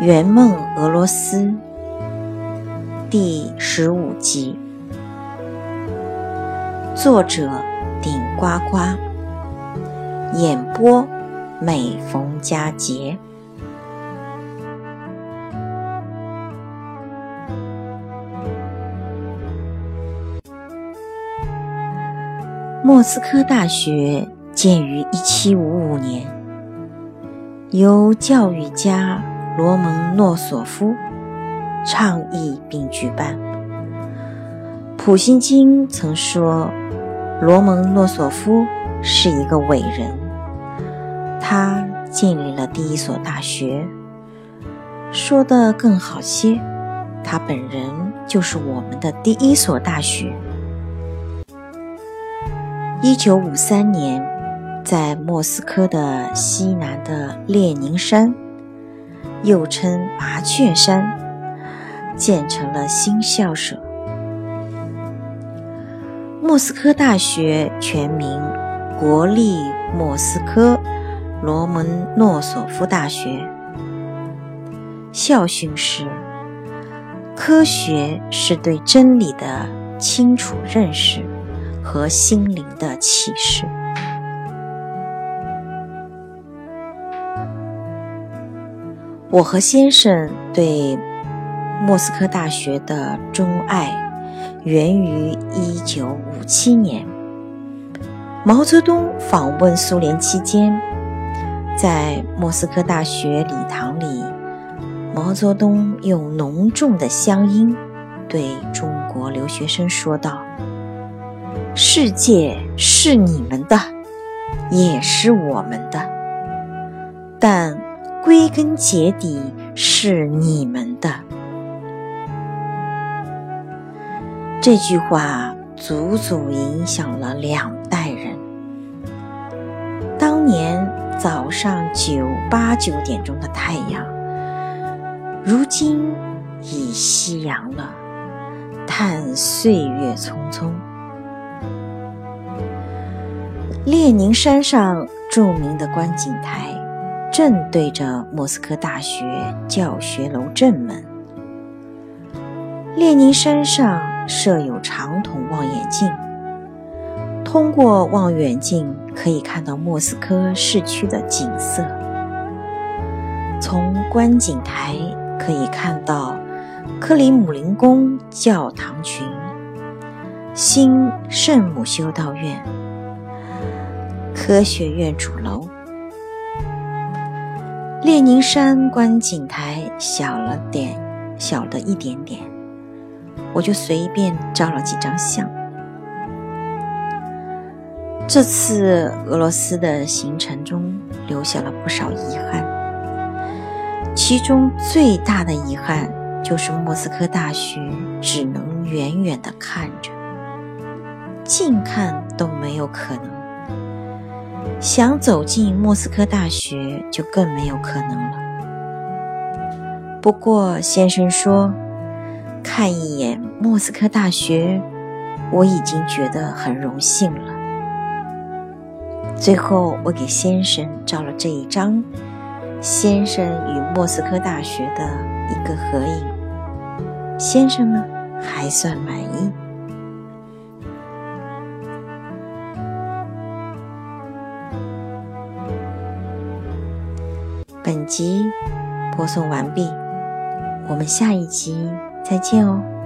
圆梦俄罗斯第十五集，作者顶呱呱，演播每逢佳节。莫斯科大学建于一七五五年，由教育家。罗蒙诺索夫倡议并举办。普希金曾说：“罗蒙诺索夫是一个伟人，他建立了第一所大学。”说的更好些，他本人就是我们的第一所大学。一九五三年，在莫斯科的西南的列宁山。又称麻雀山，建成了新校舍。莫斯科大学全名国立莫斯科罗蒙诺索夫大学。校训是：科学是对真理的清楚认识和心灵的启示。我和先生对莫斯科大学的钟爱源于1957年，毛泽东访问苏联期间，在莫斯科大学礼堂里，毛泽东用浓重的乡音对中国留学生说道：“世界是你们的，也是我们的，但……”归根结底是你们的。这句话足足影响了两代人。当年早上九八九点钟的太阳，如今已夕阳了。叹岁月匆匆。列宁山上著名的观景台。正对着莫斯科大学教学楼正门，列宁山上设有长筒望远镜，通过望远镜可以看到莫斯科市区的景色。从观景台可以看到克里姆林宫教堂群、新圣母修道院、科学院主楼。列宁山观景台小了点，小了一点点，我就随便照了几张相。这次俄罗斯的行程中留下了不少遗憾，其中最大的遗憾就是莫斯科大学只能远远的看着，近看都没有可能。想走进莫斯科大学就更没有可能了。不过先生说，看一眼莫斯科大学，我已经觉得很荣幸了。最后，我给先生照了这一张先生与莫斯科大学的一个合影。先生呢，还算满意。本集播送完毕，我们下一集再见哦。